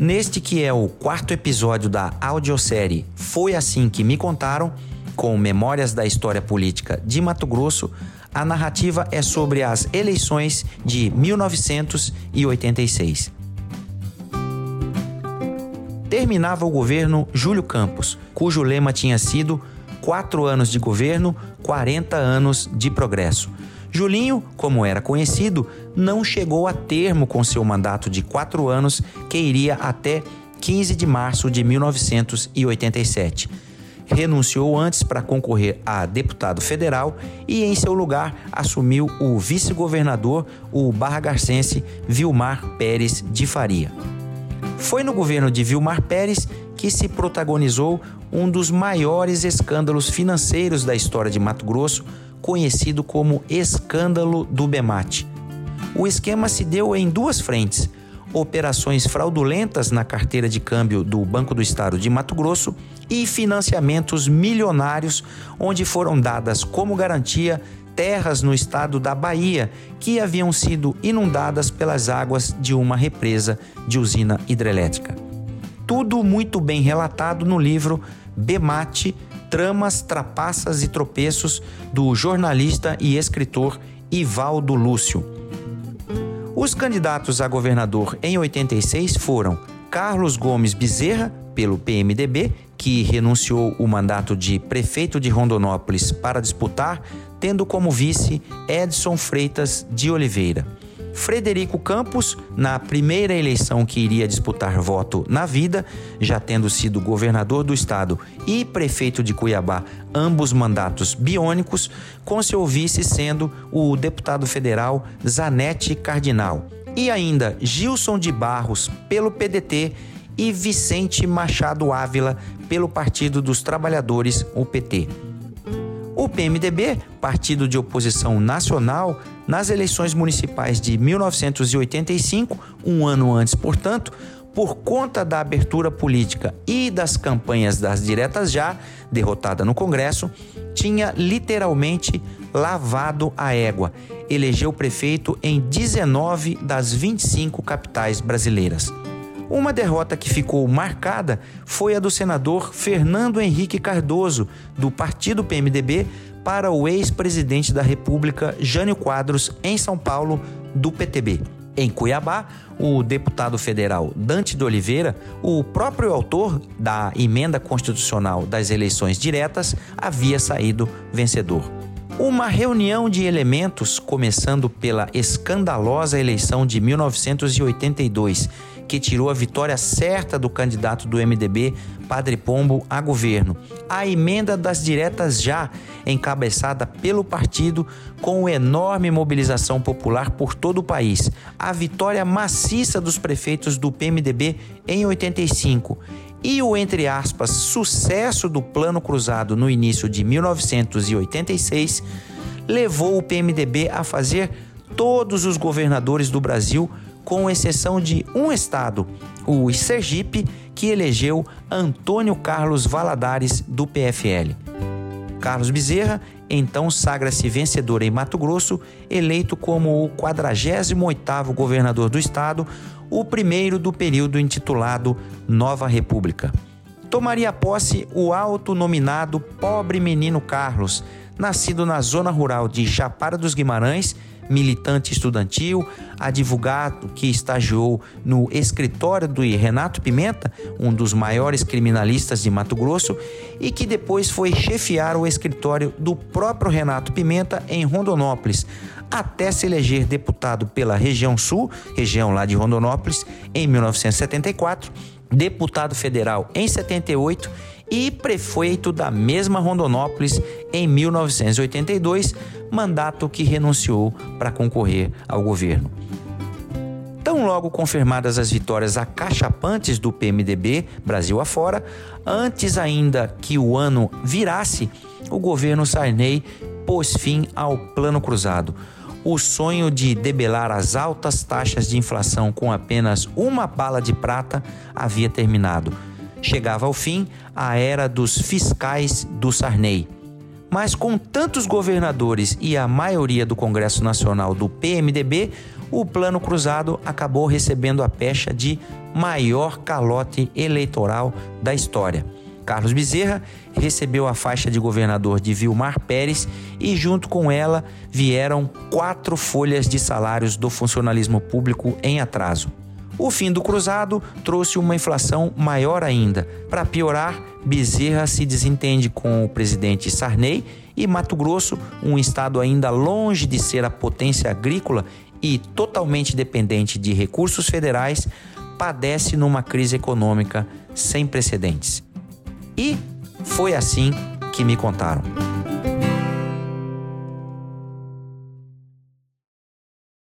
Neste que é o quarto episódio da audiosérie Foi Assim Que Me Contaram, com memórias da história política de Mato Grosso, a narrativa é sobre as eleições de 1986. Terminava o governo Júlio Campos, cujo lema tinha sido quatro anos de governo, 40 anos de progresso. Julinho, como era conhecido, não chegou a termo com seu mandato de quatro anos, que iria até 15 de março de 1987. Renunciou antes para concorrer a deputado federal e, em seu lugar, assumiu o vice-governador, o barra-garcense Vilmar Pérez de Faria. Foi no governo de Vilmar Pérez que se protagonizou um dos maiores escândalos financeiros da história de Mato Grosso, conhecido como Escândalo do Bemate. O esquema se deu em duas frentes: operações fraudulentas na carteira de câmbio do Banco do Estado de Mato Grosso e financiamentos milionários, onde foram dadas como garantia terras no estado da Bahia que haviam sido inundadas pelas águas de uma represa de usina hidrelétrica. Tudo muito bem relatado no livro Bemate Tramas, Trapaças e Tropeços do jornalista e escritor Ivaldo Lúcio. Os candidatos a governador em 86 foram Carlos Gomes Bezerra, pelo PMDB, que renunciou o mandato de prefeito de Rondonópolis para disputar, tendo como vice Edson Freitas de Oliveira. Frederico Campos, na primeira eleição que iria disputar voto na vida, já tendo sido governador do estado e prefeito de Cuiabá, ambos mandatos biônicos, com seu vice sendo o deputado federal Zanetti Cardinal. E ainda Gilson de Barros, pelo PDT, e Vicente Machado Ávila, pelo Partido dos Trabalhadores, o PT. O PMDB, partido de oposição nacional, nas eleições municipais de 1985, um ano antes, portanto, por conta da abertura política e das campanhas das diretas já, derrotada no Congresso, tinha literalmente lavado a égua. Elegeu prefeito em 19 das 25 capitais brasileiras. Uma derrota que ficou marcada foi a do senador Fernando Henrique Cardoso, do partido PMDB, para o ex-presidente da República, Jânio Quadros, em São Paulo, do PTB. Em Cuiabá, o deputado federal Dante de Oliveira, o próprio autor da emenda constitucional das eleições diretas, havia saído vencedor. Uma reunião de elementos, começando pela escandalosa eleição de 1982, que tirou a vitória certa do candidato do MDB, Padre Pombo, a governo. A emenda das diretas já, encabeçada pelo partido, com enorme mobilização popular por todo o país. A vitória maciça dos prefeitos do PMDB em 85 e o, entre aspas, sucesso do Plano Cruzado no início de 1986 levou o PMDB a fazer todos os governadores do Brasil com exceção de um estado, o Sergipe, que elegeu Antônio Carlos Valadares do PFL. Carlos Bezerra então sagra-se vencedor em Mato Grosso, eleito como o 48º governador do estado, o primeiro do período intitulado Nova República. Tomaria posse o autonominado Pobre Menino Carlos, nascido na zona rural de Chapada dos Guimarães militante estudantil, advogado que estagiou no escritório do Renato Pimenta, um dos maiores criminalistas de Mato Grosso, e que depois foi chefiar o escritório do próprio Renato Pimenta em Rondonópolis, até se eleger deputado pela região sul, região lá de Rondonópolis, em 1974, deputado federal em 78 e prefeito da mesma Rondonópolis em 1982, mandato que renunciou para concorrer ao governo. Tão logo confirmadas as vitórias acachapantes do PMDB Brasil afora, antes ainda que o ano virasse, o governo Sarney pôs fim ao Plano Cruzado. O sonho de debelar as altas taxas de inflação com apenas uma bala de prata havia terminado. Chegava ao fim a era dos fiscais do Sarney. Mas com tantos governadores e a maioria do Congresso Nacional do PMDB, o plano cruzado acabou recebendo a pecha de maior calote eleitoral da história. Carlos Bezerra recebeu a faixa de governador de Vilmar Pérez e, junto com ela, vieram quatro folhas de salários do funcionalismo público em atraso. O fim do cruzado trouxe uma inflação maior ainda. Para piorar, Bezerra se desentende com o presidente Sarney e Mato Grosso, um estado ainda longe de ser a potência agrícola e totalmente dependente de recursos federais, padece numa crise econômica sem precedentes. E foi assim que me contaram.